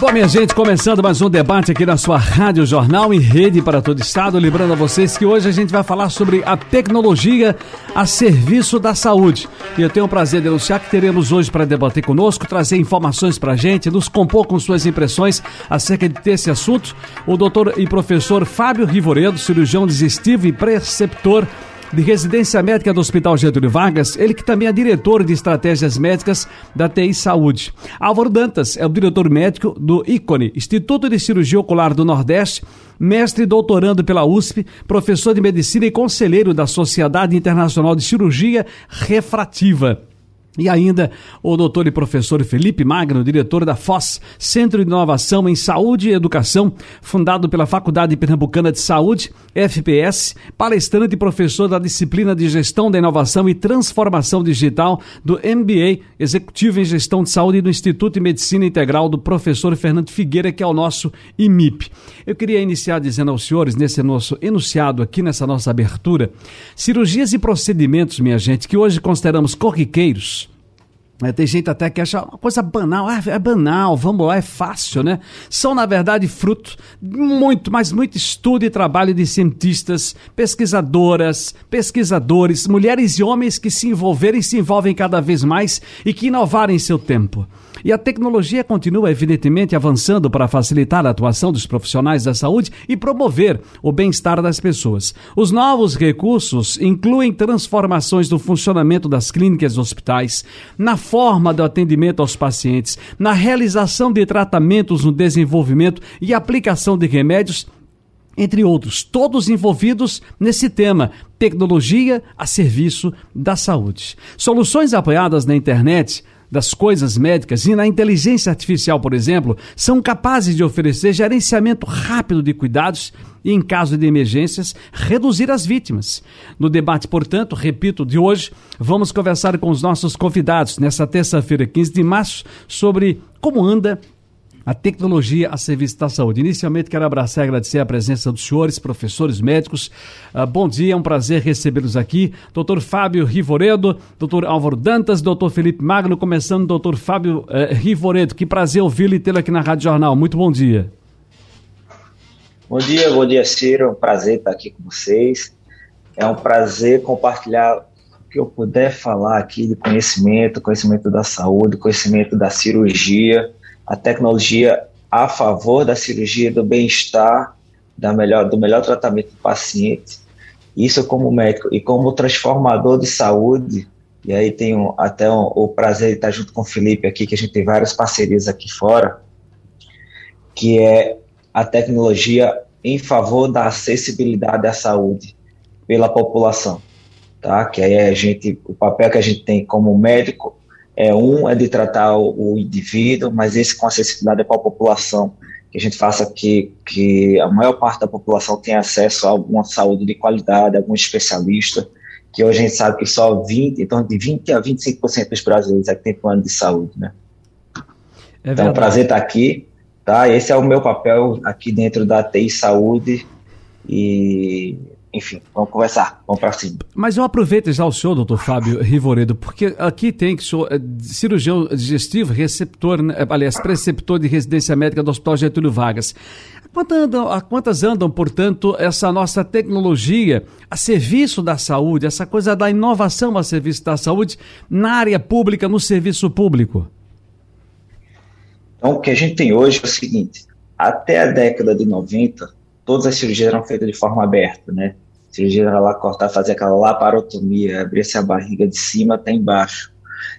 Bom, minha gente, começando mais um debate aqui na sua Rádio Jornal em rede para todo estado. Lembrando a vocês que hoje a gente vai falar sobre a tecnologia a serviço da saúde. E eu tenho o prazer de anunciar que teremos hoje para debater conosco, trazer informações para a gente, nos compor com suas impressões acerca desse assunto, o doutor e professor Fábio Rivoredo, cirurgião digestivo e preceptor de residência médica do Hospital Getúlio Vargas, ele que também é diretor de estratégias médicas da TI Saúde. Álvaro Dantas é o diretor médico do ICONE, Instituto de Cirurgia Ocular do Nordeste, mestre e doutorando pela USP, professor de medicina e conselheiro da Sociedade Internacional de Cirurgia Refrativa. E ainda o doutor e professor Felipe Magno, diretor da FOS, Centro de Inovação em Saúde e Educação, fundado pela Faculdade Pernambucana de Saúde, FPS, palestrante e professor da disciplina de Gestão da Inovação e Transformação Digital do MBA, Executivo em Gestão de Saúde do Instituto de Medicina Integral do professor Fernando Figueira, que é o nosso IMIP. Eu queria iniciar dizendo aos senhores, nesse nosso enunciado aqui, nessa nossa abertura, cirurgias e procedimentos, minha gente, que hoje consideramos corriqueiros, é, tem gente até que acha uma coisa banal, ah, é banal, vamos lá, é fácil, né? São, na verdade, fruto de muito, mas muito estudo e trabalho de cientistas, pesquisadoras, pesquisadores, mulheres e homens que se envolveram e se envolvem cada vez mais e que inovaram em seu tempo. E a tecnologia continua, evidentemente, avançando para facilitar a atuação dos profissionais da saúde e promover o bem-estar das pessoas. Os novos recursos incluem transformações no funcionamento das clínicas e hospitais, na forma do atendimento aos pacientes, na realização de tratamentos no desenvolvimento e aplicação de remédios entre outros, todos envolvidos nesse tema, tecnologia a serviço da saúde. Soluções apoiadas na internet das coisas médicas e na inteligência artificial, por exemplo, são capazes de oferecer gerenciamento rápido de cuidados e, em caso de emergências, reduzir as vítimas. No debate, portanto, repito, de hoje, vamos conversar com os nossos convidados nessa terça-feira, 15 de março, sobre como anda a tecnologia a serviço da saúde. Inicialmente, quero abraçar e agradecer a presença dos senhores, professores médicos. Uh, bom dia, é um prazer recebê-los aqui. Doutor Fábio Rivoredo, doutor Álvaro Dantas, doutor Felipe Magno, começando, doutor Fábio uh, Rivoredo. Que prazer ouvi-lo e tê-lo aqui na Rádio Jornal. Muito bom dia. Bom dia, bom dia, Ciro. É um prazer estar aqui com vocês. É um prazer compartilhar o que eu puder falar aqui de conhecimento, conhecimento da saúde, conhecimento da cirurgia a tecnologia a favor da cirurgia, do bem-estar, da melhor, do melhor tratamento do paciente. Isso como médico e como transformador de saúde, e aí tenho até um, o prazer de estar junto com o Felipe aqui, que a gente tem várias parcerias aqui fora, que é a tecnologia em favor da acessibilidade à saúde pela população, tá? Que aí a gente, o papel que a gente tem como médico é, um é de tratar o, o indivíduo, mas esse com acessibilidade para a população, que a gente faça que, que a maior parte da população tenha acesso a alguma saúde de qualidade, algum especialista, que hoje a gente sabe que só 20, então de 20 a 25% dos brasileiros é que tem plano de saúde, né? É então, é um prazer estar aqui, tá? Esse é o meu papel aqui dentro da TI Saúde e enfim, vamos conversar, vamos para cima. Mas eu aproveito já o senhor, doutor Fábio Rivoredo, porque aqui tem que sou é, cirurgião digestivo, receptor, né, aliás, preceptor de residência médica do Hospital Getúlio Vargas. Quantas andam, a quantas andam, portanto, essa nossa tecnologia a serviço da saúde, essa coisa da inovação a serviço da saúde na área pública, no serviço público? Então, o que a gente tem hoje é o seguinte: até a década de 90, todas as cirurgias eram feitas de forma aberta, né? Cirurgia era lá cortar, fazer aquela laparotomia, abrir-se a barriga de cima até embaixo.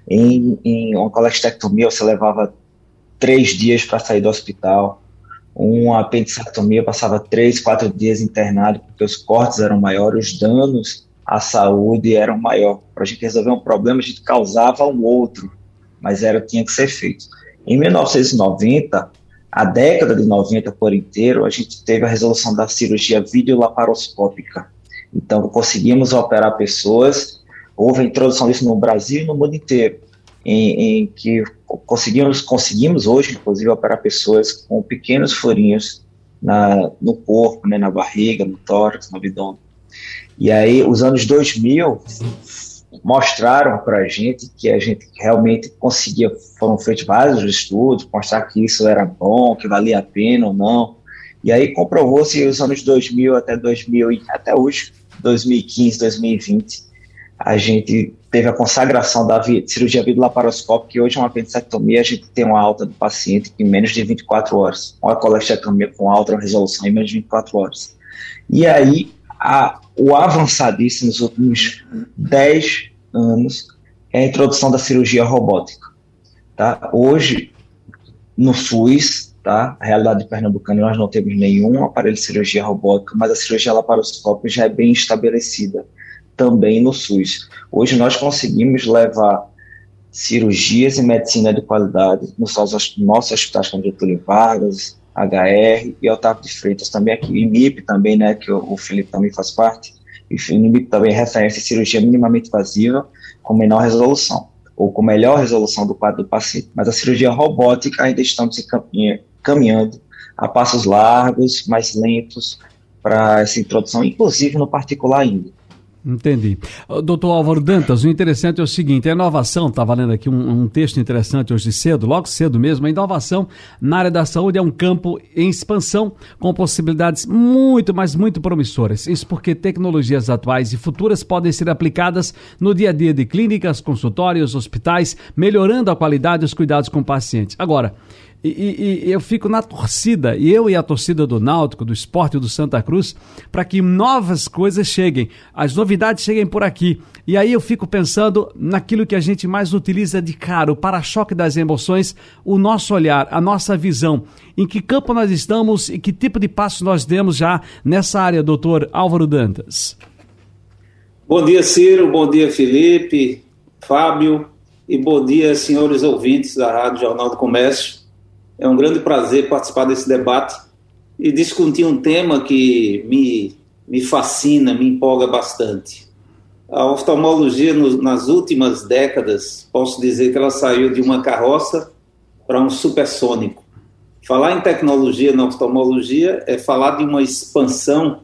Em, em colestectomia, você levava três dias para sair do hospital. Uma apendicectomia passava três, quatro dias internado, porque os cortes eram maiores, os danos à saúde eram maiores. Para a gente resolver um problema, a gente causava um outro, mas era tinha que ser feito. Em 1990, a década de 90 por inteiro, a gente teve a resolução da cirurgia videolaparoscópica. Então, conseguimos operar pessoas, houve a introdução disso no Brasil e no mundo inteiro. em, em que conseguimos, conseguimos hoje, inclusive, operar pessoas com pequenos furinhos na, no corpo, né, na barriga, no tórax, no abdômen. E aí, os anos 2000 mostraram para a gente que a gente realmente conseguia, foram feitos vários estudos, mostrar que isso era bom, que valia a pena ou não. E aí comprovou-se os anos 2000 até 2000 até hoje, 2015, 2020, a gente teve a consagração da cirurgia videolaparoscópica, que hoje é uma apendicectomia, a gente tem uma alta do paciente em menos de 24 horas, uma colestectomia com alta resolução em menos de 24 horas. E aí, a, o avançadíssimo nos últimos 10 anos é a introdução da cirurgia robótica. Tá? Hoje, no SUS, tá? a realidade pernambucana, nós não temos nenhum aparelho de cirurgia robótica, mas a cirurgia laparoscópica já é bem estabelecida também no SUS. Hoje nós conseguimos levar cirurgias e medicina de qualidade nos nossos, nossos hospitais como Getúlio Vargas, HR e Otávio de Freitas também aqui, e MIP também, né, que o, o Felipe também faz parte, e o MIP também referência em cirurgia minimamente invasiva com menor resolução, ou com melhor resolução do quadro do paciente. Mas a cirurgia robótica ainda estamos caminhando a passos largos, mais lentos, para essa introdução, inclusive no particular ainda. Entendi. Doutor Álvaro Dantas, o interessante é o seguinte: a inovação, estava lendo aqui um, um, texto interessante hoje cedo, logo cedo mesmo, a inovação na área da saúde é um campo em expansão com possibilidades muito, mas muito promissoras. Isso porque tecnologias atuais e futuras podem ser aplicadas no dia a dia de clínicas, consultórios, hospitais, melhorando a qualidade dos cuidados com o paciente. Agora, e, e, e, eu fico na torcida, e eu e a torcida do Náutico, do Esporte do Santa Cruz, para que novas coisas cheguem, as novidades cheguem por aqui. E aí eu fico pensando naquilo que a gente mais utiliza de cara, o para-choque das emoções, o nosso olhar, a nossa visão. Em que campo nós estamos e que tipo de passo nós demos já nessa área, doutor Álvaro Dantas? Bom dia, Ciro, bom dia, Felipe, Fábio, e bom dia, senhores ouvintes da Rádio Jornal do Comércio. É um grande prazer participar desse debate e discutir um tema que me, me fascina, me empolga bastante. A oftalmologia, no, nas últimas décadas, posso dizer que ela saiu de uma carroça para um supersônico. Falar em tecnologia na oftalmologia é falar de uma expansão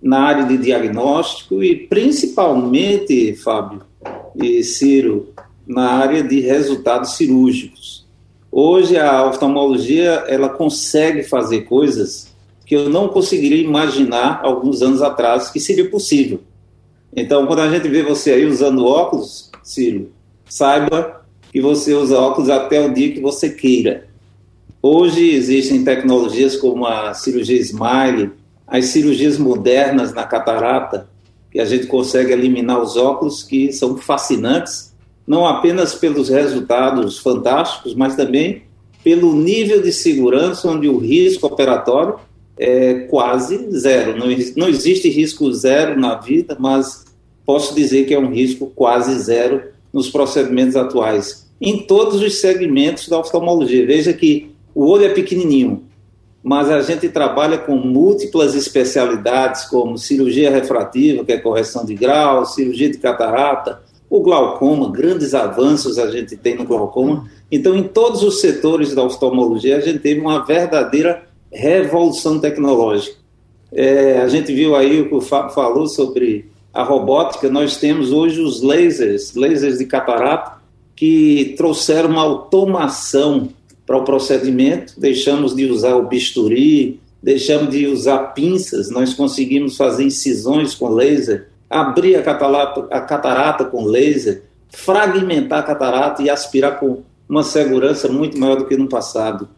na área de diagnóstico e principalmente, Fábio e Ciro, na área de resultados cirúrgicos. Hoje a oftalmologia ela consegue fazer coisas que eu não conseguiria imaginar alguns anos atrás que seria possível. Então, quando a gente vê você aí usando óculos, Ciro, saiba que você usa óculos até o dia que você queira. Hoje existem tecnologias como a cirurgia Smile, as cirurgias modernas na catarata, que a gente consegue eliminar os óculos, que são fascinantes não apenas pelos resultados fantásticos, mas também pelo nível de segurança, onde o risco operatório é quase zero. Não, não existe risco zero na vida, mas posso dizer que é um risco quase zero nos procedimentos atuais, em todos os segmentos da oftalmologia. Veja que o olho é pequenininho, mas a gente trabalha com múltiplas especialidades, como cirurgia refrativa, que é correção de grau, cirurgia de catarata, o glaucoma, grandes avanços a gente tem no glaucoma. Então, em todos os setores da oftalmologia, a gente teve uma verdadeira revolução tecnológica. É, a gente viu aí o que o Fábio falou sobre a robótica. Nós temos hoje os lasers, lasers de catarata, que trouxeram uma automação para o procedimento. Deixamos de usar o bisturi, deixamos de usar pinças, nós conseguimos fazer incisões com laser abrir a catarata, com laser, fragmentar a catarata e aspirar com uma segurança muito maior do que no passado.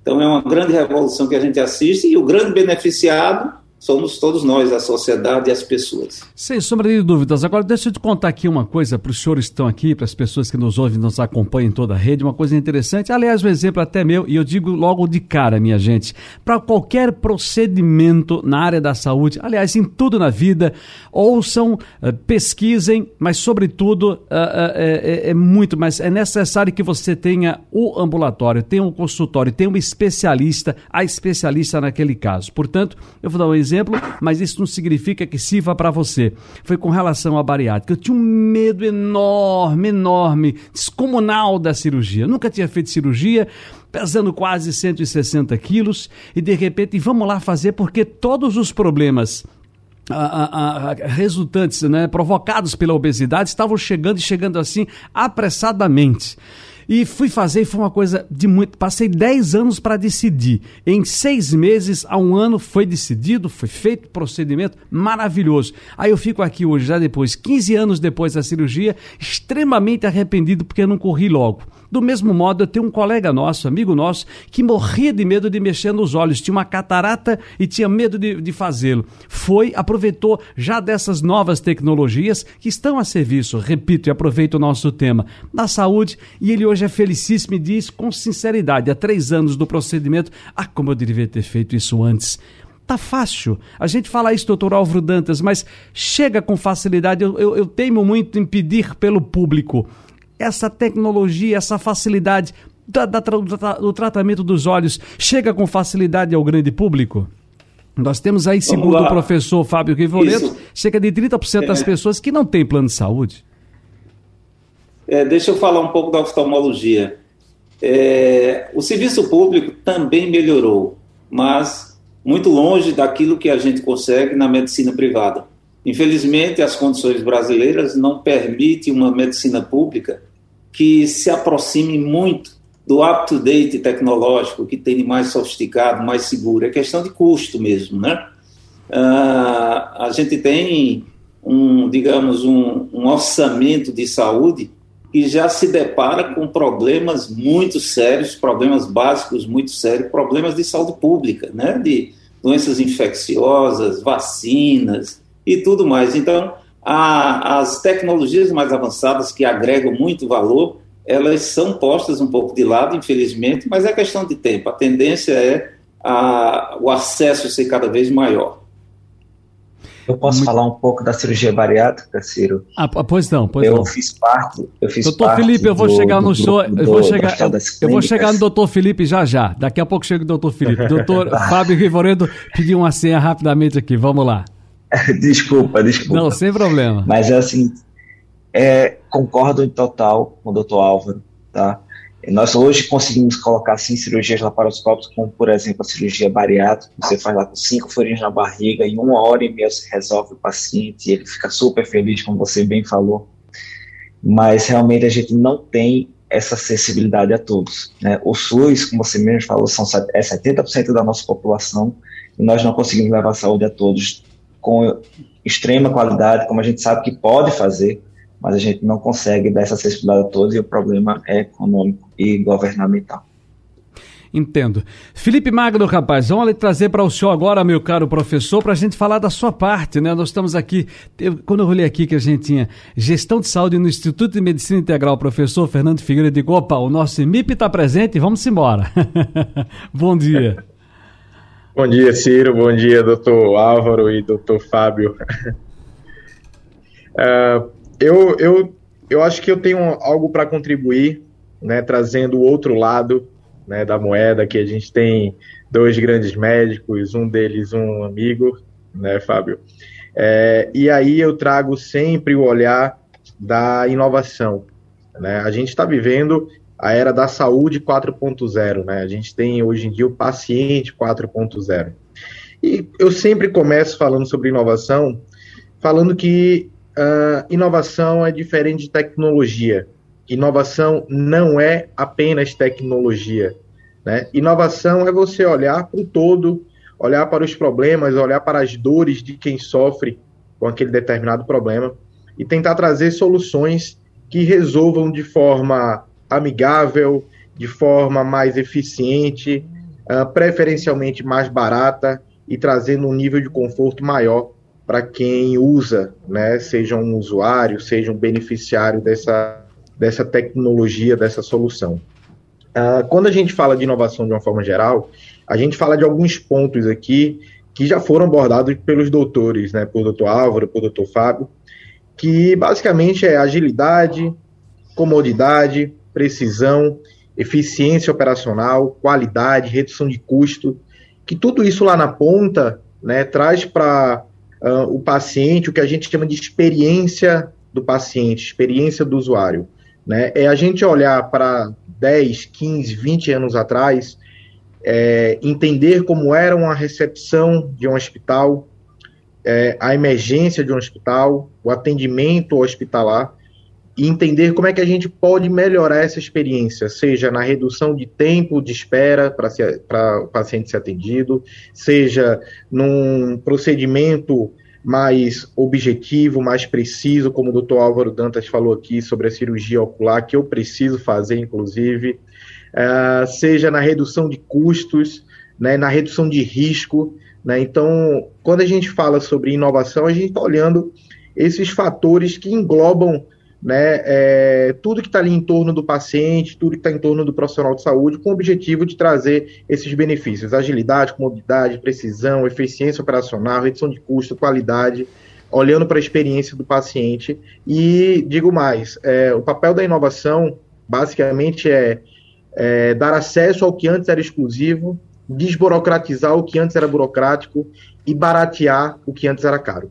Então é uma grande revolução que a gente assiste e o grande beneficiado somos todos nós, a sociedade e as pessoas. Sem sombra de dúvidas. Agora, deixa eu te contar aqui uma coisa para os senhores que estão aqui, para as pessoas que nos ouvem, nos acompanham em toda a rede, uma coisa interessante. Aliás, um exemplo até meu, e eu digo logo de cara, minha gente, para qualquer procedimento na área da saúde, aliás, em tudo na vida, ouçam, eh, pesquisem, mas, sobretudo, é, é, é muito, mas é necessário que você tenha o ambulatório, tenha o consultório, tenha um especialista, a especialista naquele caso. Portanto, eu vou dar um exemplo exemplo, mas isso não significa que sirva para você. Foi com relação à bariátrica. Eu tinha um medo enorme, enorme, descomunal da cirurgia. nunca tinha feito cirurgia, pesando quase 160 quilos, e de repente, vamos lá fazer, porque todos os problemas a, a, a, resultantes, né, provocados pela obesidade, estavam chegando e chegando assim apressadamente. E fui fazer e foi uma coisa de muito. Passei 10 anos para decidir. Em seis meses a um ano foi decidido, foi feito procedimento maravilhoso. Aí eu fico aqui hoje, já depois, 15 anos depois da cirurgia, extremamente arrependido porque não corri logo. Do mesmo modo, eu tenho um colega nosso, amigo nosso, que morria de medo de mexer nos olhos, tinha uma catarata e tinha medo de, de fazê-lo. Foi, aproveitou já dessas novas tecnologias que estão a serviço, repito, e aproveito o nosso tema, da saúde, e ele hoje é felicíssimo e diz com sinceridade, há três anos do procedimento, ah, como eu devia ter feito isso antes. Tá fácil. A gente fala isso, doutor Álvaro Dantas, mas chega com facilidade. Eu, eu, eu teimo muito em pedir pelo público essa tecnologia, essa facilidade da, da, do tratamento dos olhos chega com facilidade ao grande público? Nós temos aí, segundo o professor Fábio Rivoleto, cerca de 30% é. das pessoas que não têm plano de saúde. É, deixa eu falar um pouco da oftalmologia. É, o serviço público também melhorou, mas muito longe daquilo que a gente consegue na medicina privada. Infelizmente, as condições brasileiras não permitem uma medicina pública que se aproxime muito do up-to-date tecnológico, que tem de mais sofisticado, mais seguro. É questão de custo mesmo, né? Uh, a gente tem um, digamos, um, um, orçamento de saúde que já se depara com problemas muito sérios, problemas básicos muito sérios, problemas de saúde pública, né? De doenças infecciosas, vacinas e tudo mais. Então, a, as tecnologias mais avançadas que agregam muito valor, elas são postas um pouco de lado, infelizmente, mas é questão de tempo. A tendência é a, o acesso ser cada vez maior. Eu posso Muito... falar um pouco da cirurgia bariátrica, Ciro? Ah, pois não, pois eu não. fiz parte, eu fiz doutor parte Felipe, eu vou do, chegar no show, eu vou chegar, eu, eu, vou chegar no doutor Felipe já já. Daqui a pouco chega o doutor Felipe. Doutor Fábio Rivoredo pediu uma senha rapidamente aqui, vamos lá. desculpa, desculpa. Não, sem problema. Mas é assim, é, concordo em total com o doutor Álvaro, tá? Nós hoje conseguimos colocar sim cirurgias laparoscópicas, como por exemplo a cirurgia bariátrica, você faz lá com cinco furinhos na barriga, em uma hora e meia você resolve o paciente, e ele fica super feliz, como você bem falou. Mas realmente a gente não tem essa acessibilidade a todos. Né? O SUS, como você mesmo falou, são, é 70% da nossa população, e nós não conseguimos levar a saúde a todos com extrema qualidade, como a gente sabe que pode fazer, mas a gente não consegue dar essa acessibilidade a todos e o problema é econômico e governamental. Entendo. Felipe Magno, rapaz, vamos trazer para o senhor agora, meu caro professor, para a gente falar da sua parte, né? Nós estamos aqui, eu, quando eu olhei aqui que a gente tinha gestão de saúde no Instituto de Medicina Integral, professor Fernando Figueiredo de opa, o nosso MIP está presente, vamos embora. Bom dia. Bom dia, Ciro. Bom dia, doutor Álvaro e doutor Fábio. uh, eu, eu, eu acho que eu tenho algo para contribuir, né, trazendo o outro lado né, da moeda, que a gente tem dois grandes médicos, um deles um amigo, né, Fábio? É, e aí eu trago sempre o olhar da inovação. Né? A gente está vivendo a era da saúde 4.0, né? A gente tem hoje em dia o paciente 4.0. E eu sempre começo falando sobre inovação, falando que uh, inovação é diferente de tecnologia. Inovação não é apenas tecnologia. Né? Inovação é você olhar para o todo, olhar para os problemas, olhar para as dores de quem sofre com aquele determinado problema e tentar trazer soluções que resolvam de forma amigável, de forma mais eficiente, uh, preferencialmente mais barata e trazendo um nível de conforto maior para quem usa, né, seja um usuário, seja um beneficiário dessa, dessa tecnologia, dessa solução. Uh, quando a gente fala de inovação de uma forma geral, a gente fala de alguns pontos aqui que já foram abordados pelos doutores, né, por doutor Álvaro, por doutor Fábio, que basicamente é agilidade, comodidade, precisão, eficiência operacional, qualidade, redução de custo, que tudo isso lá na ponta né, traz para uh, ah, o paciente o que a gente chama de experiência do paciente, experiência do usuário. Né? É a gente olhar para 10, 15, 20 anos atrás, é, entender como era uma recepção de um hospital, é, a emergência de um hospital, o atendimento hospitalar, e entender como é que a gente pode melhorar essa experiência, seja na redução de tempo de espera para o paciente ser atendido, seja num procedimento mais objetivo, mais preciso, como o doutor Álvaro Dantas falou aqui sobre a cirurgia ocular, que eu preciso fazer, inclusive, uh, seja na redução de custos, né, na redução de risco. Né? Então, quando a gente fala sobre inovação, a gente está olhando esses fatores que englobam né, é, tudo que está ali em torno do paciente, tudo que está em torno do profissional de saúde, com o objetivo de trazer esses benefícios: agilidade, comodidade, precisão, eficiência operacional, redução de custo, qualidade, olhando para a experiência do paciente. E digo mais: é, o papel da inovação, basicamente, é, é dar acesso ao que antes era exclusivo, desburocratizar o que antes era burocrático e baratear o que antes era caro.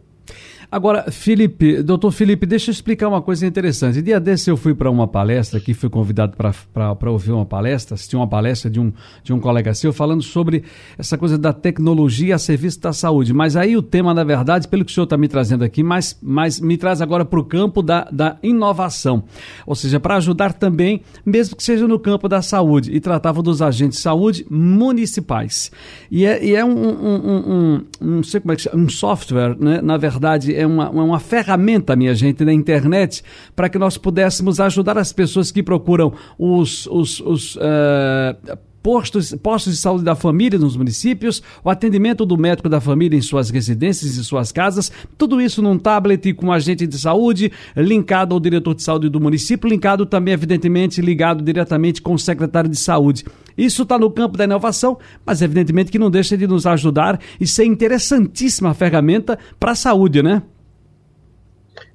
Agora, Felipe, doutor Felipe, deixa eu explicar uma coisa interessante. Dia desse eu fui para uma palestra, aqui fui convidado para ouvir uma palestra, assistir uma palestra de um, de um colega seu, falando sobre essa coisa da tecnologia a serviço da saúde. Mas aí o tema, na verdade, pelo que o senhor está me trazendo aqui, mas, mas me traz agora para o campo da, da inovação. Ou seja, para ajudar também, mesmo que seja no campo da saúde. E tratava dos agentes de saúde municipais. E é, e é um, um, um, um, não sei como é que chama, um software, né? na verdade, é uma, uma ferramenta, minha gente, na internet, para que nós pudéssemos ajudar as pessoas que procuram os, os, os uh, postos, postos de saúde da família nos municípios, o atendimento do médico da família em suas residências e suas casas, tudo isso num tablet com agente de saúde, linkado ao diretor de saúde do município, linkado também, evidentemente, ligado diretamente com o secretário de saúde. Isso está no campo da inovação, mas evidentemente que não deixa de nos ajudar e ser interessantíssima ferramenta para a saúde, né?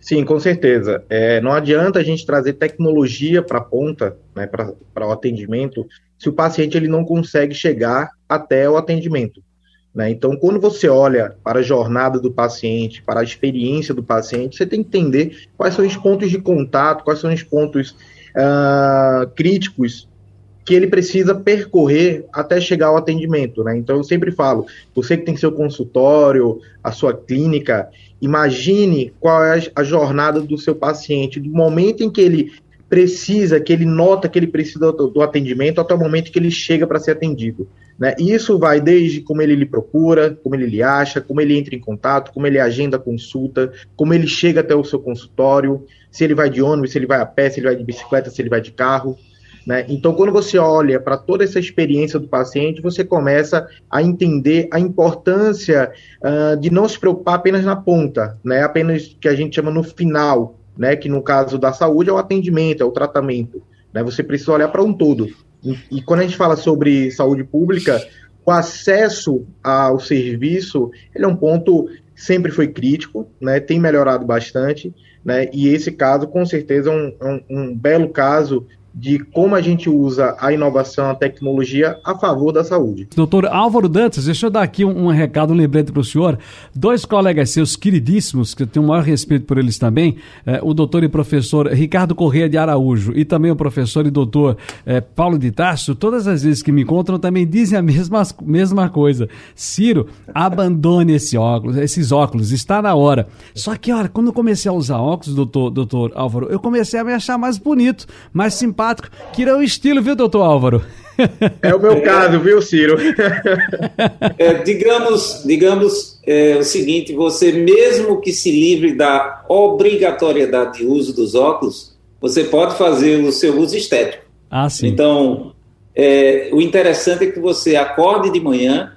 Sim, com certeza. É, não adianta a gente trazer tecnologia para a ponta, né, para o atendimento, se o paciente ele não consegue chegar até o atendimento. Né? Então, quando você olha para a jornada do paciente, para a experiência do paciente, você tem que entender quais são os pontos de contato, quais são os pontos uh, críticos que ele precisa percorrer até chegar ao atendimento, né? Então eu sempre falo, você que tem seu consultório, a sua clínica, imagine qual é a jornada do seu paciente, do momento em que ele precisa, que ele nota que ele precisa do, do atendimento, até o momento que ele chega para ser atendido. Né? E isso vai desde como ele lhe procura, como ele lhe acha, como ele entra em contato, como ele agenda a consulta, como ele chega até o seu consultório, se ele vai de ônibus, se ele vai a pé, se ele vai de bicicleta, se ele vai de carro. Né? Então, quando você olha para toda essa experiência do paciente, você começa a entender a importância uh, de não se preocupar apenas na ponta, né? apenas que a gente chama no final, né? que no caso da saúde é o atendimento, é o tratamento. Né? Você precisa olhar para um todo. E, e quando a gente fala sobre saúde pública, o acesso ao serviço ele é um ponto sempre foi crítico, né? tem melhorado bastante, né? e esse caso, com certeza, é um, é um, um belo caso de como a gente usa a inovação, a tecnologia a favor da saúde. Doutor Álvaro Dantas, deixa eu dar aqui um, um recado, um lembrete para o senhor. Dois colegas seus queridíssimos, que eu tenho o maior respeito por eles também, é, o doutor e professor Ricardo Correia de Araújo e também o professor e doutor é, Paulo de Tarso, todas as vezes que me encontram também dizem a mesma, mesma coisa. Ciro, abandone esse óculos, esses óculos, está na hora. Só que, olha, quando eu comecei a usar óculos, doutor, doutor Álvaro, eu comecei a me achar mais bonito, mais simpático simpático, que é o estilo, viu, doutor Álvaro? É o meu caso, viu, Ciro? É, digamos digamos é, o seguinte: você, mesmo que se livre da obrigatoriedade de uso dos óculos, você pode fazer o seu uso estético. Ah, sim. Então, é, o interessante é que você acorde de manhã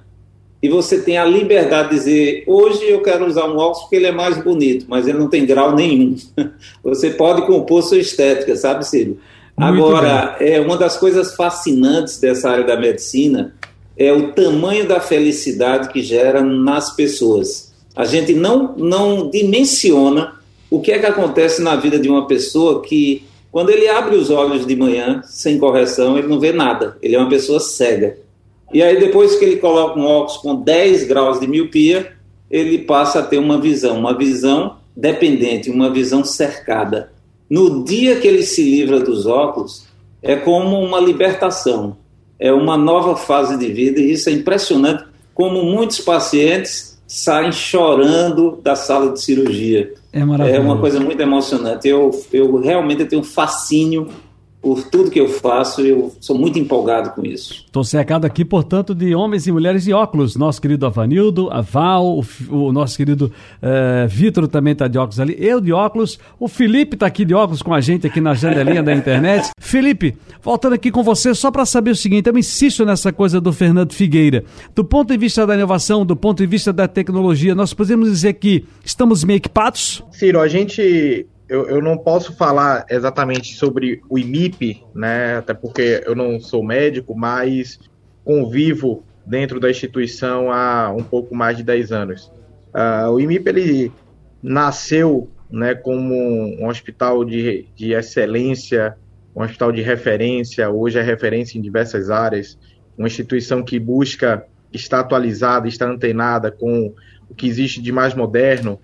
e você tem a liberdade de dizer: hoje eu quero usar um óculos porque ele é mais bonito, mas ele não tem grau nenhum. Você pode compor sua estética, sabe, Ciro? Agora, é uma das coisas fascinantes dessa área da medicina é o tamanho da felicidade que gera nas pessoas. A gente não, não dimensiona o que é que acontece na vida de uma pessoa que, quando ele abre os olhos de manhã, sem correção, ele não vê nada. Ele é uma pessoa cega. E aí, depois que ele coloca um óculos com 10 graus de miopia, ele passa a ter uma visão, uma visão dependente, uma visão cercada. No dia que ele se livra dos óculos, é como uma libertação, é uma nova fase de vida, e isso é impressionante como muitos pacientes saem chorando da sala de cirurgia. É, é uma coisa muito emocionante. Eu, eu realmente tenho um fascínio por tudo que eu faço, eu sou muito empolgado com isso. Estou cercado aqui, portanto, de homens e mulheres de óculos. Nosso querido Avanildo, a Val, o, o nosso querido uh, Vitor também está de óculos ali, eu de óculos, o Felipe está aqui de óculos com a gente aqui na janelinha da internet. Felipe, voltando aqui com você, só para saber o seguinte, eu insisto nessa coisa do Fernando Figueira. Do ponto de vista da inovação, do ponto de vista da tecnologia, nós podemos dizer que estamos meio equipados? Ciro, a gente eu, eu não posso falar exatamente sobre o IMIP, né, até porque eu não sou médico, mas convivo dentro da instituição há um pouco mais de 10 anos. Uh, o IMIP ele nasceu né, como um hospital de, de excelência, um hospital de referência, hoje é referência em diversas áreas, uma instituição que busca estar atualizada, estar antenada com o que existe de mais moderno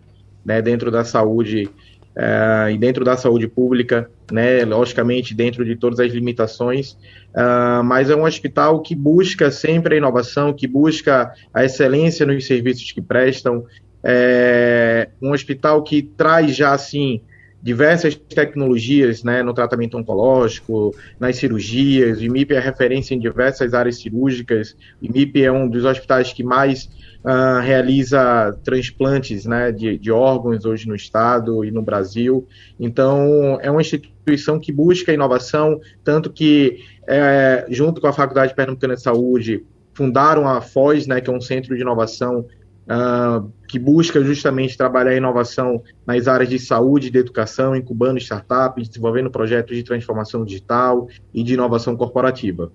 né, dentro da saúde uh, e dentro da saúde pública, né, logicamente dentro de todas as limitações, uh, mas é um hospital que busca sempre a inovação, que busca a excelência nos serviços que prestam, é um hospital que traz já assim diversas tecnologias né, no tratamento oncológico, nas cirurgias. O IMIP é referência em diversas áreas cirúrgicas. O IMIP é um dos hospitais que mais uh, realiza transplantes né, de, de, órgãos hoje no estado e no Brasil. Então, é uma instituição que busca inovação, tanto que, é, junto com a Faculdade Pernambucana de Saúde, fundaram a FOS, né, que é um centro de inovação uh, que busca justamente trabalhar a inovação nas áreas de saúde e de educação, incubando startups, desenvolvendo projetos de transformação digital e de inovação corporativa.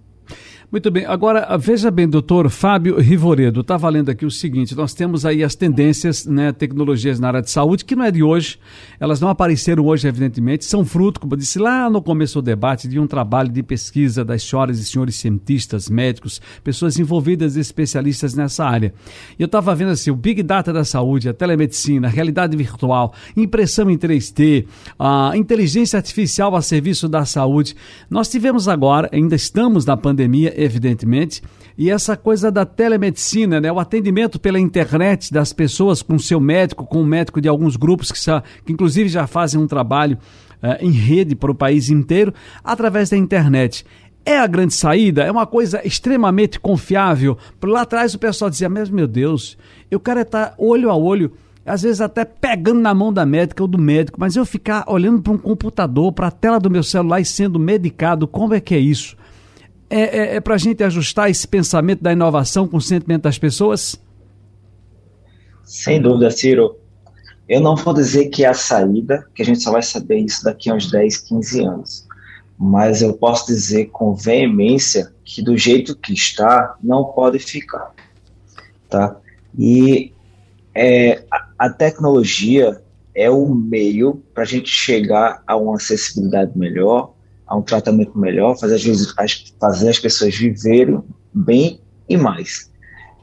Muito bem, agora veja bem, doutor Fábio Rivoredo, está valendo aqui o seguinte: nós temos aí as tendências, né, tecnologias na área de saúde, que não é de hoje, elas não apareceram hoje, evidentemente, são fruto, como eu disse lá no começo do debate, de um trabalho de pesquisa das senhoras e senhores cientistas, médicos, pessoas envolvidas, especialistas nessa área. E eu estava vendo assim: o Big Data da saúde, a telemedicina, a realidade virtual, impressão em 3D, a inteligência artificial a serviço da saúde. Nós tivemos agora, ainda estamos na pandemia, evidentemente. E essa coisa da telemedicina, né, o atendimento pela internet das pessoas com seu médico, com o médico de alguns grupos que, que inclusive já fazem um trabalho uh, em rede para o país inteiro, através da internet. É a grande saída, é uma coisa extremamente confiável. Por lá atrás o pessoal dizia, mas meu Deus, eu quero estar tá olho a olho às vezes até pegando na mão da médica ou do médico, mas eu ficar olhando para um computador, para a tela do meu celular e sendo medicado, como é que é isso? É, é, é para a gente ajustar esse pensamento da inovação com o sentimento das pessoas? Sem dúvida, Ciro. Eu não vou dizer que é a saída, que a gente só vai saber isso daqui a uns 10, 15 anos. Mas eu posso dizer com veemência que do jeito que está, não pode ficar. Tá? E é, a, a tecnologia é o meio para a gente chegar a uma acessibilidade melhor, a um tratamento melhor, fazer as, fazer as pessoas viverem bem e mais.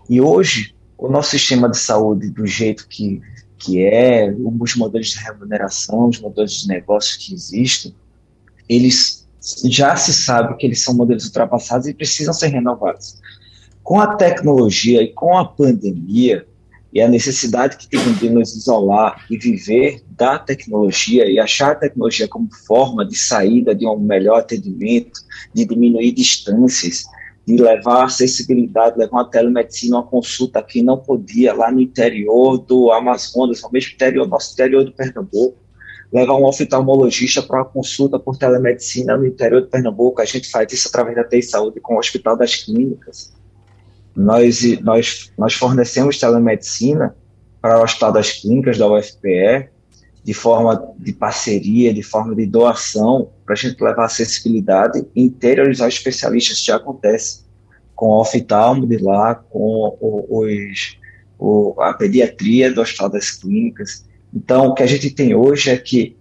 E hoje, o nosso sistema de saúde, do jeito que, que é, os modelos de remuneração, os modelos de negócio que existem, eles já se sabe que eles são modelos ultrapassados e precisam ser renovados. Com a tecnologia e com a pandemia, e a necessidade que tem de nos isolar e viver da tecnologia e achar a tecnologia como forma de saída de um melhor atendimento, de diminuir distâncias, de levar acessibilidade, levar uma telemedicina, uma consulta que não podia lá no interior do Amazonas, no mesmo interior, nosso interior do Pernambuco, levar um oftalmologista para uma consulta por telemedicina no interior do Pernambuco, a gente faz isso através da TEI Saúde com o Hospital das Clínicas, nós, nós, nós fornecemos telemedicina para o Hospital das Clínicas da UFPE, de forma de parceria, de forma de doação, para a gente levar acessibilidade e interiorizar os especialistas, já acontece com o oftalmo de lá, com os, o, a pediatria do Hospital das Clínicas. Então, o que a gente tem hoje é que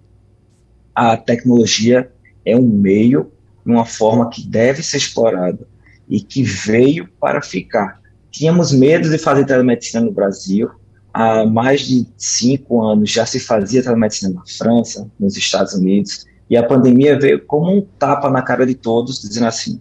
a tecnologia é um meio, uma forma que deve ser explorada e que veio para ficar. Tínhamos medo de fazer telemedicina no Brasil, há mais de cinco anos já se fazia telemedicina na França, nos Estados Unidos, e a pandemia veio como um tapa na cara de todos, dizendo assim,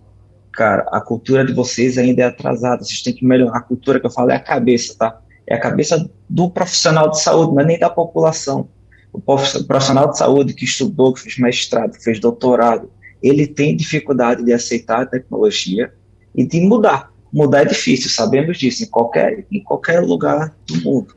cara, a cultura de vocês ainda é atrasada, vocês têm que melhorar. A cultura que eu falo é a cabeça, tá? É a cabeça do profissional de saúde, não é nem da população. O profissional de saúde que estudou, que fez mestrado, que fez doutorado, ele tem dificuldade de aceitar a tecnologia e de mudar. Mudar é difícil, sabemos disso, em qualquer, em qualquer lugar do mundo.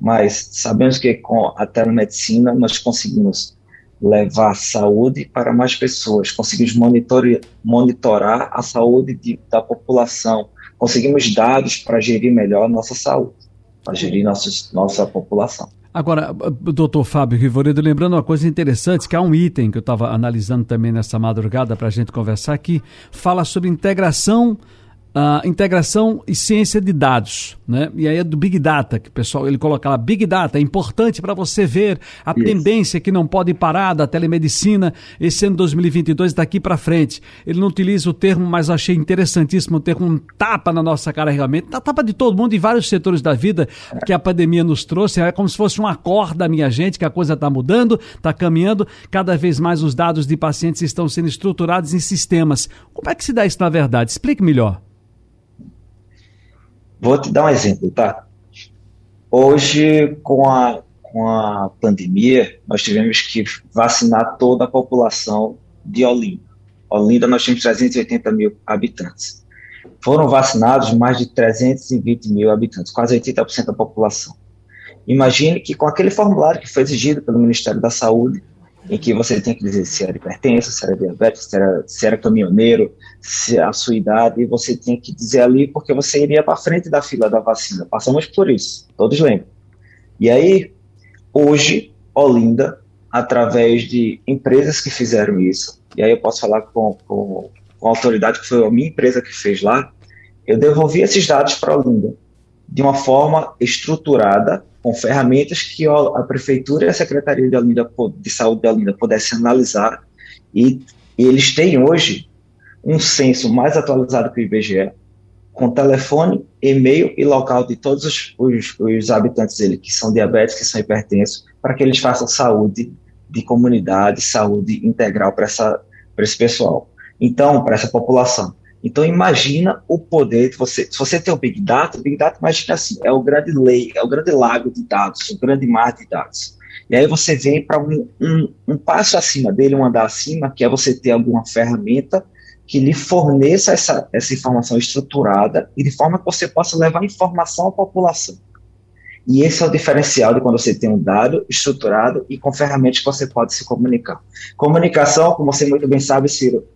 Mas sabemos que com a telemedicina nós conseguimos levar saúde para mais pessoas, conseguimos monitorar, monitorar a saúde de, da população, conseguimos dados para gerir melhor nossa saúde, para gerir nossos, nossa população. Agora, doutor Fábio Rivoredo, lembrando uma coisa interessante, que há um item que eu estava analisando também nessa madrugada para a gente conversar aqui, fala sobre integração uh, integração e ciência de dados, né? E aí é do Big Data, que o pessoal ele coloca lá, Big Data é importante para você ver a Isso. tendência que não pode parar da telemedicina esse ano 2022 daqui para frente. Ele não utiliza o termo, mas achei interessantíssimo o termo um tapa na nossa cara realmente, tá tapa de todo mundo em vários setores da vida que a pandemia nos trouxe, é como se fosse um acorda, minha gente, que a coisa está mudando, está caminhando, cada vez mais os dados de pacientes estão sendo estruturados em sistemas. Como é que se dá isso na verdade? Explique melhor. Vou te dar um exemplo, tá? Hoje, com a, com a pandemia, nós tivemos que vacinar toda a população de Olinda. Olinda, nós temos 380 mil habitantes. Foram vacinados mais de 320 mil habitantes, quase 80% da população. Imagine que com aquele formulário que foi exigido pelo Ministério da Saúde, em que você tem que dizer se era hipertenso, se era diabetes, se era, se era caminhoneiro, se a sua idade, e você tem que dizer ali porque você iria para frente da fila da vacina. Passamos por isso, todos lembram. E aí, hoje, Olinda, através de empresas que fizeram isso, e aí eu posso falar com, com, com a autoridade que foi a minha empresa que fez lá, eu devolvi esses dados para Olinda de uma forma estruturada com ferramentas que a prefeitura e a secretaria de, de saúde de Olinda pudessem analisar e, e eles têm hoje um censo mais atualizado que o IBGE, com telefone, e-mail e local de todos os, os, os habitantes dele que são diabéticos, que são hipertensos, para que eles façam saúde de comunidade, saúde integral para esse pessoal. Então, para essa população. Então imagina o poder de você. Se você tem o Big Data, o Big Data imagina assim, é o grande lei, é o grande lago de dados, o grande mar de dados. E aí você vem para um, um, um, passo acima dele, um andar acima, que é você ter alguma ferramenta que lhe forneça essa, essa informação estruturada e de forma que você possa levar informação à população. E esse é o diferencial de quando você tem um dado estruturado e com ferramentas que você pode se comunicar. Comunicação, como você muito bem sabe, Ciro,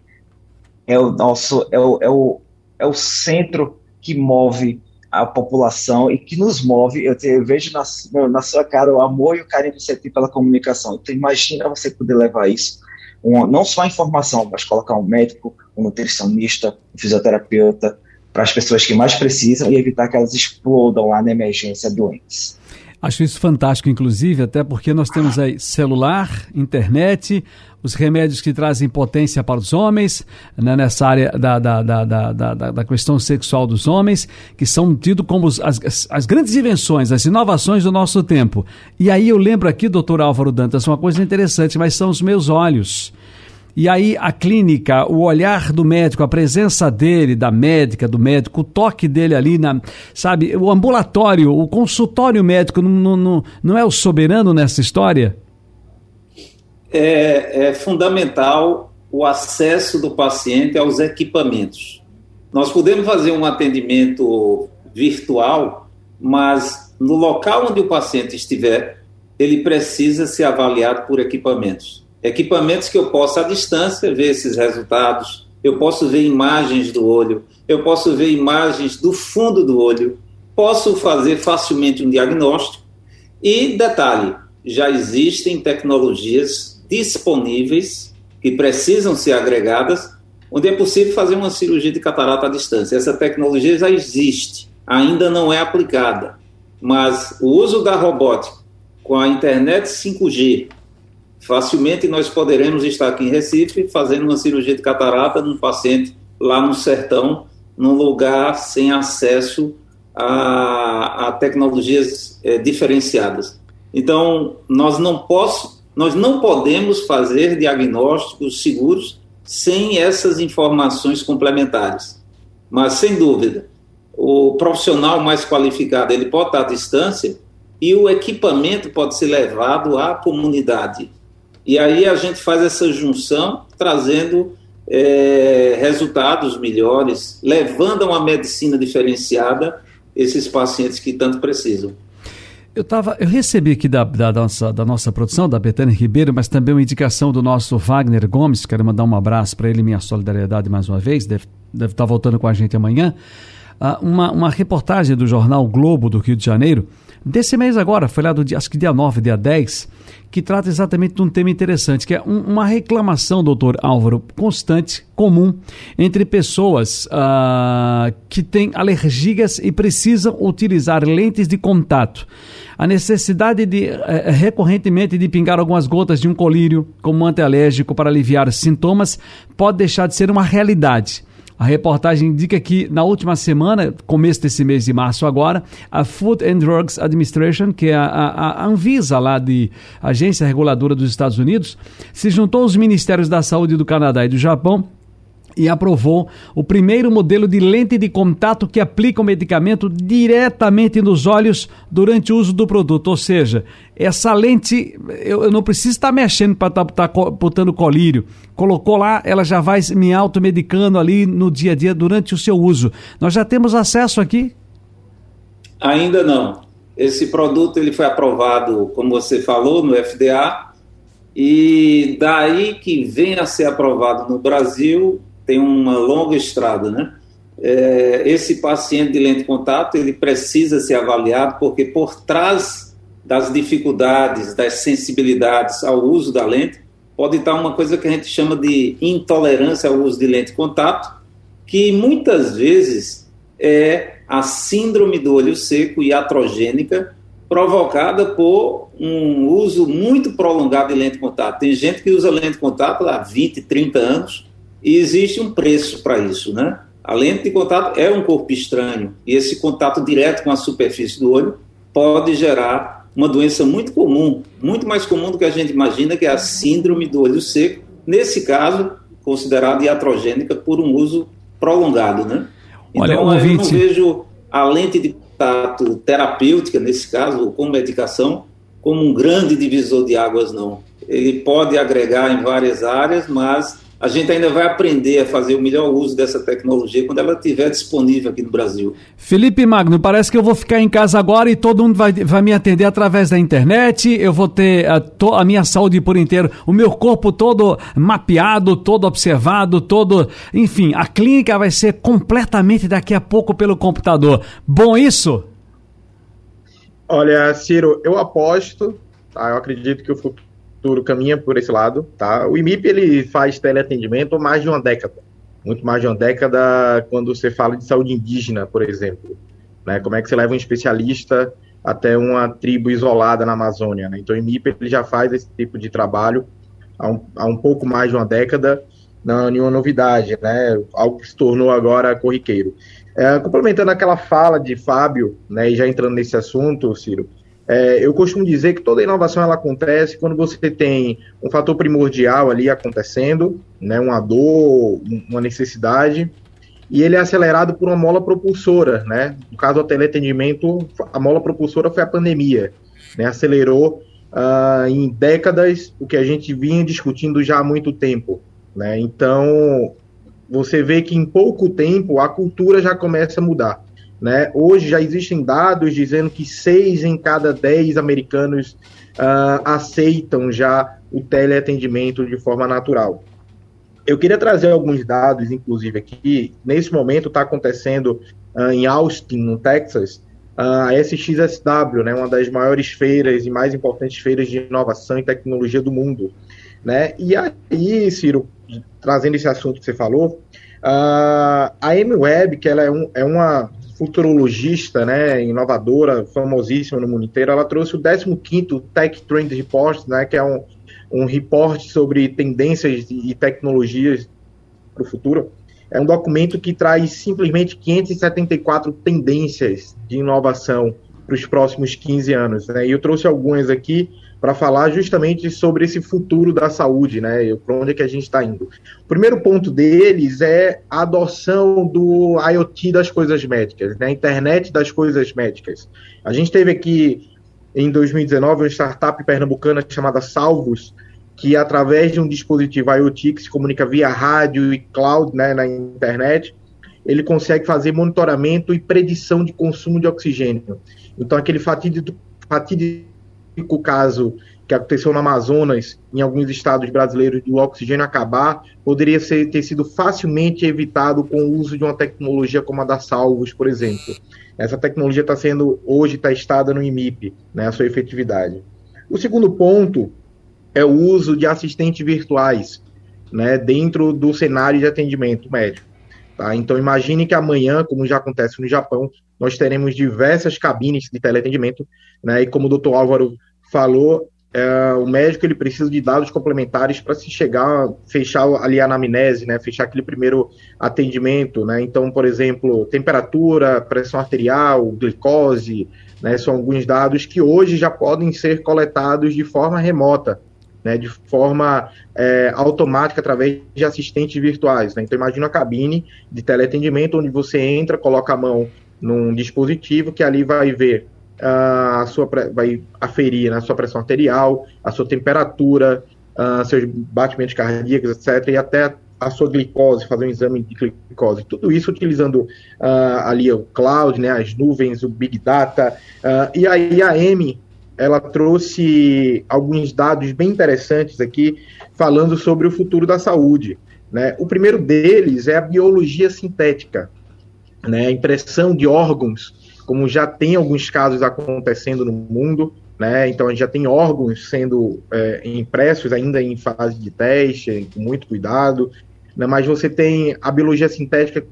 é o nosso é o, é o, é o centro que move a população e que nos move. Eu, te, eu vejo na, na, sua cara o amor e o carinho que você tem pela comunicação. Então, imagina você poder levar isso, não só a informação, mas colocar um médico, um nutricionista, um fisioterapeuta, para as pessoas que mais precisam e evitar que elas explodam lá na emergência doentes. Acho isso fantástico, inclusive, até porque nós temos aí celular, internet, os remédios que trazem potência para os homens, né, nessa área da, da, da, da, da, questão sexual dos homens, que são tidos como as, as, as, grandes invenções, as inovações do nosso tempo. E aí eu lembro aqui, doutor Álvaro Dantas, uma coisa interessante, mas são os meus olhos. E aí a clínica, o olhar do médico, a presença dele, da médica, do médico, o toque dele ali, na, sabe, o ambulatório, o consultório médico não, não, não é o soberano nessa história? É, é fundamental o acesso do paciente aos equipamentos. Nós podemos fazer um atendimento virtual, mas no local onde o paciente estiver, ele precisa ser avaliado por equipamentos equipamentos que eu possa, à distância, ver esses resultados, eu posso ver imagens do olho, eu posso ver imagens do fundo do olho, posso fazer facilmente um diagnóstico. E, detalhe, já existem tecnologias disponíveis que precisam ser agregadas, onde é possível fazer uma cirurgia de catarata à distância. Essa tecnologia já existe, ainda não é aplicada, mas o uso da robótica com a internet 5G, facilmente nós poderemos estar aqui em Recife fazendo uma cirurgia de catarata num paciente lá no sertão, num lugar sem acesso a, a tecnologias é, diferenciadas. Então, nós não, posso, nós não podemos fazer diagnósticos seguros sem essas informações complementares. Mas, sem dúvida, o profissional mais qualificado ele pode estar à distância e o equipamento pode ser levado à comunidade. E aí a gente faz essa junção, trazendo é, resultados melhores, levando a uma medicina diferenciada esses pacientes que tanto precisam. Eu, tava, eu recebi aqui da, da, nossa, da nossa produção, da Betânia Ribeiro, mas também uma indicação do nosso Wagner Gomes, quero mandar um abraço para ele, minha solidariedade mais uma vez, deve, deve estar voltando com a gente amanhã. Uh, uma, uma reportagem do jornal Globo do Rio de Janeiro, desse mês agora, foi lá do dia, acho que dia 9, dia 10, que trata exatamente de um tema interessante, que é um, uma reclamação, doutor Álvaro, constante, comum, entre pessoas uh, que têm alergias e precisam utilizar lentes de contato. A necessidade de uh, recorrentemente de pingar algumas gotas de um colírio como antialérgico para aliviar sintomas pode deixar de ser uma realidade. A reportagem indica que na última semana, começo desse mês de março agora, a Food and Drugs Administration, que é a, a, a Anvisa lá de agência reguladora dos Estados Unidos, se juntou aos ministérios da saúde do Canadá e do Japão e aprovou o primeiro modelo de lente de contato que aplica o medicamento diretamente nos olhos durante o uso do produto. Ou seja, essa lente, eu, eu não preciso estar mexendo para estar tá, tá, botando colírio. Colocou lá, ela já vai me automedicando ali no dia a dia durante o seu uso. Nós já temos acesso aqui? Ainda não. Esse produto ele foi aprovado, como você falou, no FDA, e daí que vem a ser aprovado no Brasil, tem uma longa estrada, né? É, esse paciente de lente contato ele precisa ser avaliado porque por trás das dificuldades, das sensibilidades ao uso da lente, pode estar uma coisa que a gente chama de intolerância ao uso de lente contato, que muitas vezes é a síndrome do olho seco iatrogênica provocada por um uso muito prolongado de lente contato. Tem gente que usa lente contato há 20, 30 anos e existe um preço para isso, né? A lente de contato é um corpo estranho e esse contato direto com a superfície do olho pode gerar uma doença muito comum, muito mais comum do que a gente imagina, que é a síndrome do olho seco, nesse caso, considerada iatrogênica por um uso prolongado, né? Olha, então, eu não vejo a lente de contato terapêutica, nesse caso, com medicação, como um grande divisor de águas, não. Ele pode agregar em várias áreas, mas a gente ainda vai aprender a fazer o melhor uso dessa tecnologia quando ela estiver disponível aqui no Brasil. Felipe Magno, parece que eu vou ficar em casa agora e todo mundo vai, vai me atender através da internet. Eu vou ter a, to, a minha saúde por inteiro, o meu corpo todo mapeado, todo observado, todo. Enfim, a clínica vai ser completamente daqui a pouco pelo computador. Bom isso? Olha, Ciro, eu aposto, tá? eu acredito que o futuro futuro caminha por esse lado, tá? O IMIP ele faz teleatendimento há mais de uma década, muito mais de uma década quando você fala de saúde indígena, por exemplo, né? Como é que você leva um especialista até uma tribo isolada na Amazônia, né? Então o IMIP ele já faz esse tipo de trabalho há um, há um pouco mais de uma década, não nenhuma novidade, né? Algo que se tornou agora corriqueiro. É, complementando aquela fala de Fábio, né, e já entrando nesse assunto, Ciro, é, eu costumo dizer que toda inovação ela acontece quando você tem um fator primordial ali acontecendo, né, uma dor, uma necessidade, e ele é acelerado por uma mola propulsora, né? No caso do teleatendimento, a mola propulsora foi a pandemia, né? Acelerou uh, em décadas o que a gente vinha discutindo já há muito tempo, né? Então, você vê que em pouco tempo a cultura já começa a mudar. Né? Hoje já existem dados dizendo que seis em cada dez americanos uh, aceitam já o teleatendimento de forma natural. Eu queria trazer alguns dados, inclusive, aqui. Nesse momento está acontecendo uh, em Austin, no Texas, uh, a SXSW, né, uma das maiores feiras e mais importantes feiras de inovação e tecnologia do mundo. Né? E aí, Ciro, trazendo esse assunto que você falou, uh, a M-Web, que ela é, um, é uma futurologista, né, inovadora, famosíssima no mundo inteiro, ela trouxe o 15º Tech Trend Report, né, que é um, um report sobre tendências e tecnologias para o futuro. é um documento que traz simplesmente 574 tendências de inovação para os próximos 15 anos. Né? E eu trouxe algumas aqui para falar justamente sobre esse futuro da saúde, né? Para onde é que a gente está indo. O primeiro ponto deles é a adoção do IoT das coisas médicas, né? Internet das coisas médicas. A gente teve aqui em 2019 uma startup pernambucana chamada Salvos, que através de um dispositivo IoT que se comunica via rádio e cloud, né, na internet, ele consegue fazer monitoramento e predição de consumo de oxigênio. Então, aquele fatídico, fatídico típico caso que aconteceu no Amazonas, em alguns estados brasileiros, do oxigênio acabar, poderia ser, ter sido facilmente evitado com o uso de uma tecnologia como a da Salvos, por exemplo. Essa tecnologia está sendo hoje testada no IMIP, né, a sua efetividade. O segundo ponto é o uso de assistentes virtuais né, dentro do cenário de atendimento médico. Tá? Então, imagine que amanhã, como já acontece no Japão, nós teremos diversas cabines de teleatendimento, né, e como o doutor Álvaro falou, é, o médico ele precisa de dados complementares para se chegar, fechar ali a anamnese, né, fechar aquele primeiro atendimento, né, então, por exemplo, temperatura, pressão arterial, glicose, né, são alguns dados que hoje já podem ser coletados de forma remota, né, de forma é, automática através de assistentes virtuais, né, então imagina a cabine de teleatendimento onde você entra, coloca a mão num dispositivo que ali vai ver a sua vai aferir né, a sua pressão arterial, a sua temperatura, uh, seus batimentos cardíacos, etc., e até a sua glicose, fazer um exame de glicose. Tudo isso utilizando uh, ali o cloud, né, as nuvens, o Big Data. Uh, e aí a M ela trouxe alguns dados bem interessantes aqui, falando sobre o futuro da saúde. Né? O primeiro deles é a biologia sintética, né? a impressão de órgãos como já tem alguns casos acontecendo no mundo, né? Então a gente já tem órgãos sendo é, impressos ainda em fase de teste, com muito cuidado. Né? Mas você tem a biologia sintética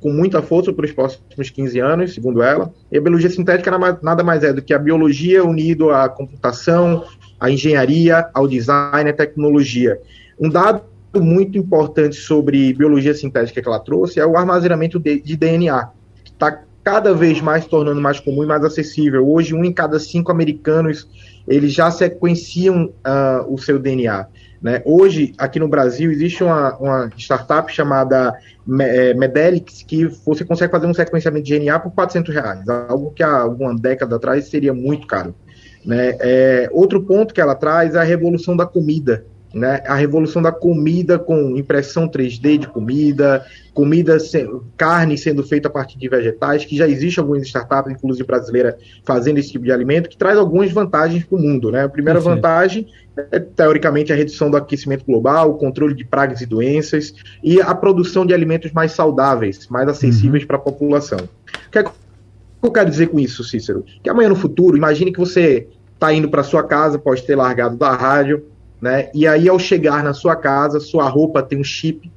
com muita força para os próximos 15 anos, segundo ela. E a biologia sintética nada mais é do que a biologia unido à computação, à engenharia, ao design, à tecnologia. Um dado muito importante sobre biologia sintética que ela trouxe é o armazenamento de, de DNA, que está cada vez mais tornando mais comum e mais acessível. Hoje, um em cada cinco americanos eles já sequenciam uh, o seu DNA. Né? Hoje, aqui no Brasil, existe uma, uma startup chamada é, Medelix que você consegue fazer um sequenciamento de DNA por 400 reais, algo que há alguma década atrás seria muito caro. Né? É, outro ponto que ela traz é a revolução da comida né, a revolução da comida com impressão 3D de comida, comida, se, carne sendo feita a partir de vegetais, que já existe algumas startups, inclusive brasileira, fazendo esse tipo de alimento, que traz algumas vantagens para o mundo. Né? A primeira vantagem é, teoricamente, a redução do aquecimento global, o controle de pragas e doenças e a produção de alimentos mais saudáveis, mais acessíveis uhum. para a população. O que, é que eu quero dizer com isso, Cícero? Que amanhã no futuro, imagine que você está indo para sua casa, pode ter largado da rádio, né? E aí, ao chegar na sua casa, sua roupa tem um chip,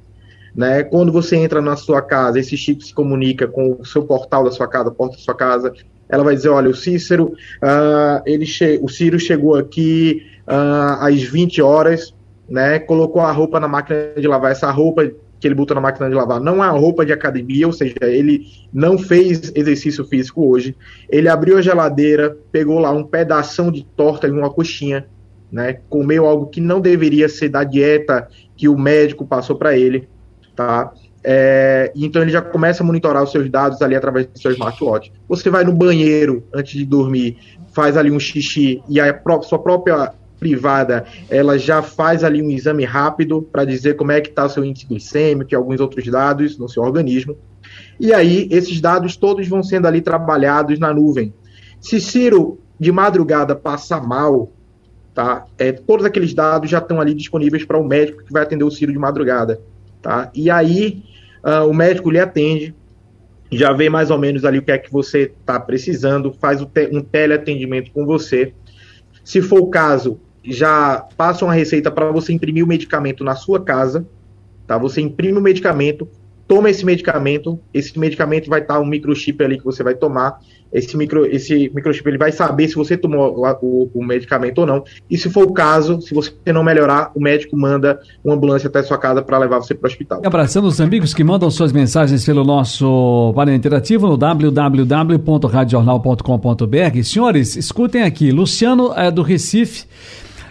né? Quando você entra na sua casa, esse chip se comunica com o seu portal da sua casa, porta da sua casa. Ela vai dizer, olha, o Cícero, uh, ele o Ciro chegou aqui uh, às 20 horas, né? Colocou a roupa na máquina de lavar. Essa roupa que ele botou na máquina de lavar não é uma roupa de academia, ou seja, ele não fez exercício físico hoje. Ele abriu a geladeira, pegou lá um pedaço de torta e uma coxinha, né? Comeu algo que não deveria ser da dieta que o médico passou para ele, tá? É, então ele já começa a monitorar os seus dados ali através do seu smartwatch. Você vai no banheiro antes de dormir, faz ali um xixi e a pró sua própria privada, ela já faz ali um exame rápido para dizer como é que está o seu índice glicêmico e alguns outros dados no seu organismo. E aí esses dados todos vão sendo ali trabalhados na nuvem. Se Ciro de madrugada passa mal, tá? É, todos aqueles dados já estão ali disponíveis para o médico que vai atender o Ciro de madrugada, tá? E aí uh, o médico lhe atende, já vê mais ou menos ali o que é que você está precisando, faz um teleatendimento com você. Se for o caso, já passa uma receita para você imprimir o medicamento na sua casa, tá? Você imprime o medicamento, toma esse medicamento, esse medicamento vai estar tá um microchip ali que você vai tomar, esse, micro, esse microchip ele vai saber se você tomou o, o, medicamento ou não. E se for o caso, se você não melhorar, o médico manda uma ambulância até sua casa para levar você para o hospital. abraçando os amigos que mandam suas mensagens pelo nosso painel interativo no www.radiojornal.com.br. Senhores, escutem aqui. Luciano é do Recife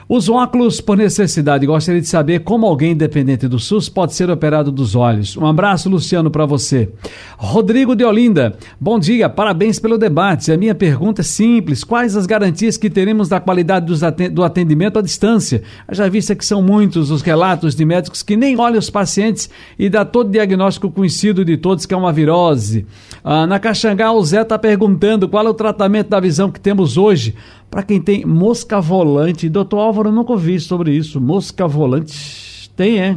os óculos por necessidade. Gostaria de saber como alguém dependente do SUS pode ser operado dos olhos. Um abraço, Luciano, para você. Rodrigo de Olinda, bom dia, parabéns pelo debate. A minha pergunta é simples: quais as garantias que teremos da qualidade do atendimento à distância? Já vista que são muitos os relatos de médicos que nem olham os pacientes e dá todo o diagnóstico conhecido de todos que é uma virose. Ah, na Caxangá, o Zé está perguntando qual é o tratamento da visão que temos hoje para quem tem mosca volante. Doutor Álvaro, nunca ouvi sobre isso. Mosca volante. Tem, é?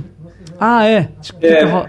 Ah, é. é.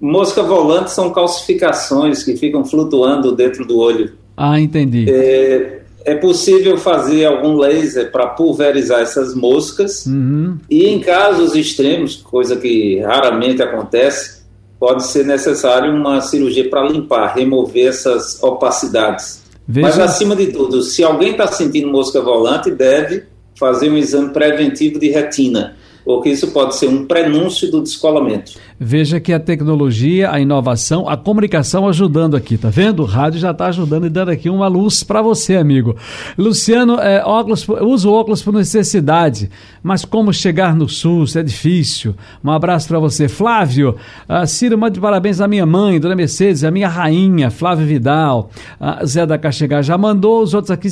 Mosca volante são calcificações que ficam flutuando dentro do olho. Ah, entendi. É, é possível fazer algum laser para pulverizar essas moscas. Uhum. E em casos extremos, coisa que raramente acontece, pode ser necessário uma cirurgia para limpar, remover essas opacidades. Veja... Mas, acima de tudo, se alguém está sentindo mosca volante, deve fazer um exame preventivo de retina porque isso pode ser um prenúncio do descolamento. Veja que a tecnologia, a inovação, a comunicação ajudando aqui, tá vendo? O rádio já está ajudando e dando aqui uma luz para você, amigo. Luciano, é, óculos, uso óculos por necessidade, mas como chegar no SUS é difícil. Um abraço para você. Flávio, uh, Ciro, mande parabéns à minha mãe, Dona Mercedes, a minha rainha, Flávio Vidal. Uh, Zé da Caxegar já mandou, os outros aqui,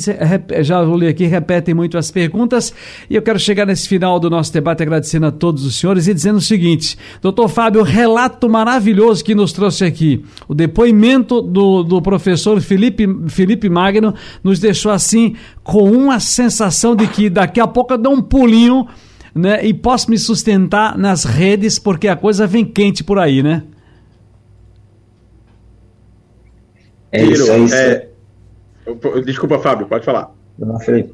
já olhei aqui, repetem muito as perguntas. E eu quero chegar nesse final do nosso debate agradecendo agradecendo a todos os senhores e dizendo o seguinte: doutor Fábio, relato maravilhoso que nos trouxe aqui. O depoimento do, do professor Felipe, Felipe Magno nos deixou assim com uma sensação de que daqui a pouco eu dou um pulinho né, e posso me sustentar nas redes porque a coisa vem quente por aí, né? É isso, é isso. É... Desculpa, Fábio, pode falar. Não, Felipe.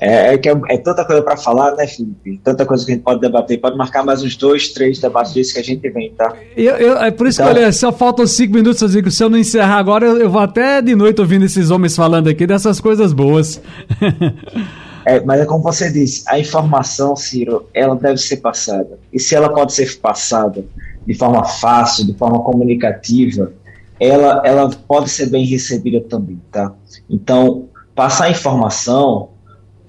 É, é, que é, é tanta coisa para falar, né, Felipe? Tanta coisa que a gente pode debater. Pode marcar mais uns dois, três debates disso que a gente vem, tá? Eu, eu, é por isso então, que eu falei, só faltam cinco minutos. Eu digo, se eu não encerrar agora, eu, eu, vou até de noite ouvindo esses homens falando aqui dessas coisas boas. é, mas é como você disse, a informação, Ciro, ela deve ser passada. E se ela pode ser passada de forma fácil, de forma comunicativa, ela, ela pode ser bem recebida também, tá? Então, passar informação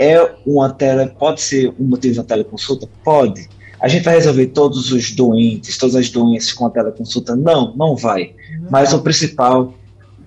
é uma tele, pode ser um motivo da teleconsulta? Pode. A gente vai resolver todos os doentes, todas as doenças com a teleconsulta? Não, não vai. Mas o principal,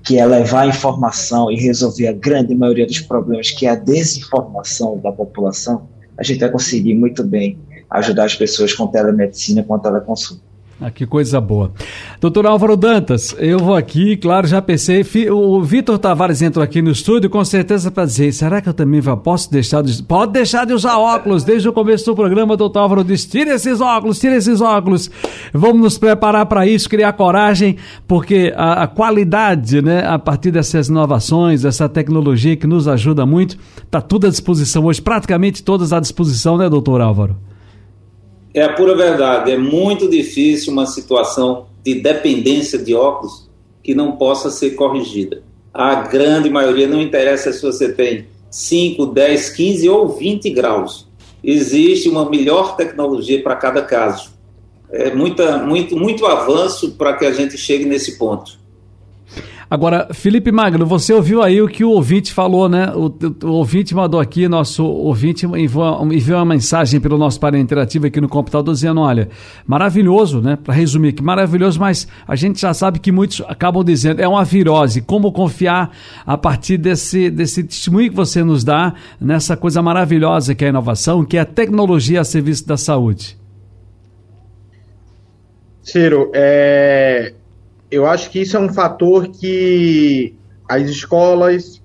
que é levar informação e resolver a grande maioria dos problemas, que é a desinformação da população, a gente vai conseguir muito bem ajudar as pessoas com telemedicina, com teleconsulta. Ah, que coisa boa. Doutor Álvaro Dantas, eu vou aqui, claro, já pensei. O Vitor Tavares entrou aqui no estúdio com certeza para dizer: será que eu também posso deixar de. Pode deixar de usar óculos. Desde o começo do programa, doutor Álvaro disse: tira esses óculos, tira esses óculos. Vamos nos preparar para isso, criar coragem, porque a, a, qualidade, né, a partir dessas inovações, essa tecnologia que nos ajuda muito, está tudo à disposição hoje, praticamente todas à disposição, né, doutor Álvaro? É a pura verdade. É muito difícil uma situação de dependência de óculos que não possa ser corrigida. A grande maioria não interessa se você tem 5, 10, 15 ou 20 graus. Existe uma melhor tecnologia para cada caso. É muita, muito, muito avanço para que a gente chegue nesse ponto. Agora, Felipe Magno, você ouviu aí o que o ouvinte falou, né? O, o, o ouvinte mandou aqui, nosso ouvinte enviou, enviou uma mensagem pelo nosso painel interativo aqui no computador dizendo: olha, maravilhoso, né? Para resumir que maravilhoso, mas a gente já sabe que muitos acabam dizendo é uma virose. Como confiar a partir desse, desse testemunho que você nos dá nessa coisa maravilhosa que é a inovação, que é a tecnologia a serviço da saúde? Ciro, é, eu acho que isso é um fator que as escolas,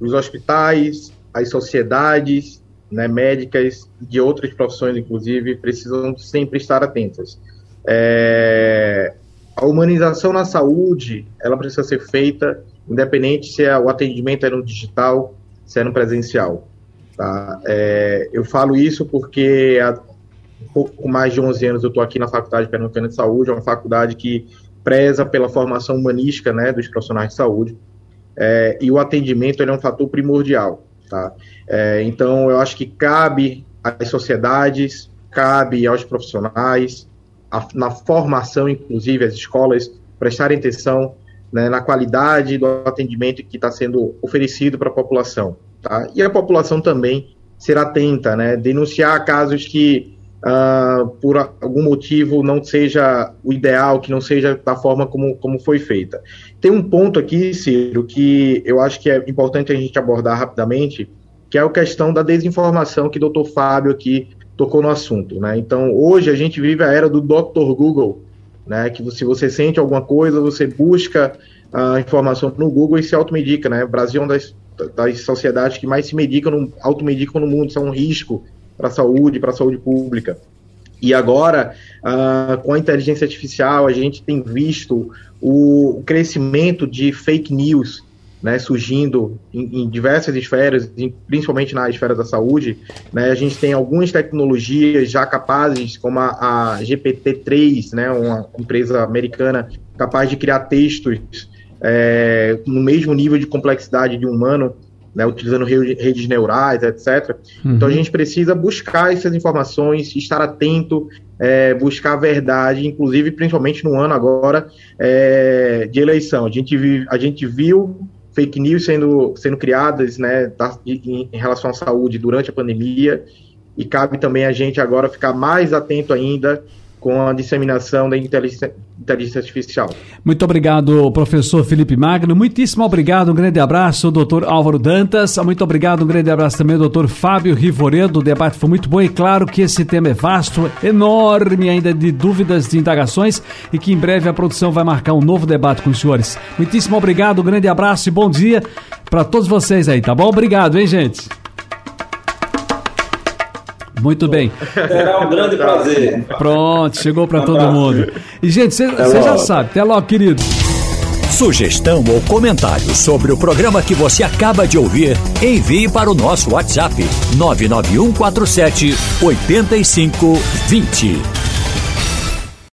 os hospitais, as sociedades né, médicas, de outras profissões, inclusive, precisam sempre estar atentas. É, a humanização na saúde, ela precisa ser feita, independente se é, o atendimento é no digital, se é no presencial. Tá? É, eu falo isso porque há um pouco mais de 11 anos eu estou aqui na Faculdade Pernambucana de Saúde, é uma faculdade que preza pela formação humanística né, dos profissionais de saúde. é, e o atendimento é um fator primordial. Tá? É, então, eu acho que cabe às sociedades, cabe aos profissionais, a, na formação, inclusive, as escolas prestarem atenção né, na qualidade do atendimento que está sendo oferecido para a população. Tá? E a população também ser atenta, né, denunciar casos que, uh, por algum motivo, não seja o ideal, que não seja da forma como, como foi feita. Tem um ponto aqui, Ciro, que eu acho que é importante a gente abordar rapidamente, que é a questão da desinformação que o doutor Fábio aqui tocou no assunto. Né? Então, hoje a gente vive a era do Dr. Google, né? Que se você sente alguma coisa, você busca a informação no Google e se automedica, né? O Brasil é uma das, das sociedades que mais se medicam, no, automedicam no mundo, isso é um risco para a saúde, para a saúde pública. E agora, uh, com a inteligência artificial, a gente tem visto o crescimento de fake news né, surgindo em, em, diversas esferas, em, principalmente na esfera da saúde. Né, a gente tem algumas tecnologias já capazes, como a, a GPT-3, né, uma empresa americana capaz de criar textos é, no mesmo nível de complexidade de um humano, né, utilizando redes neurais, etc. Uhum. Então a gente precisa buscar essas informações, estar atento, é, buscar a verdade, inclusive principalmente no ano agora é, de eleição. A gente, vive, a gente viu fake news sendo, sendo criadas né, em, em relação à saúde durante a pandemia, e cabe também a gente agora ficar mais atento ainda com a disseminação da inteligência, inteligência, artificial. Muito obrigado, professor Felipe Magno. Muitíssimo obrigado, um grande abraço, doutor Álvaro Dantas. Muito obrigado, um grande abraço também, doutor Fábio Rivoredo. O debate foi muito bom e claro que esse tema é vasto, enorme ainda de dúvidas, de indagações e que em breve a produção vai marcar um novo debate com os senhores. Muitíssimo obrigado, um grande abraço e bom dia para todos vocês aí, tá bom? Obrigado, hein, gente? Muito bem. Será um grande prazer. Pronto, chegou para todo mundo. E, gente, você já sabe. Até logo, querido. Sugestão ou comentário sobre o programa que você acaba de ouvir, envie para o nosso WhatsApp 99147 8520.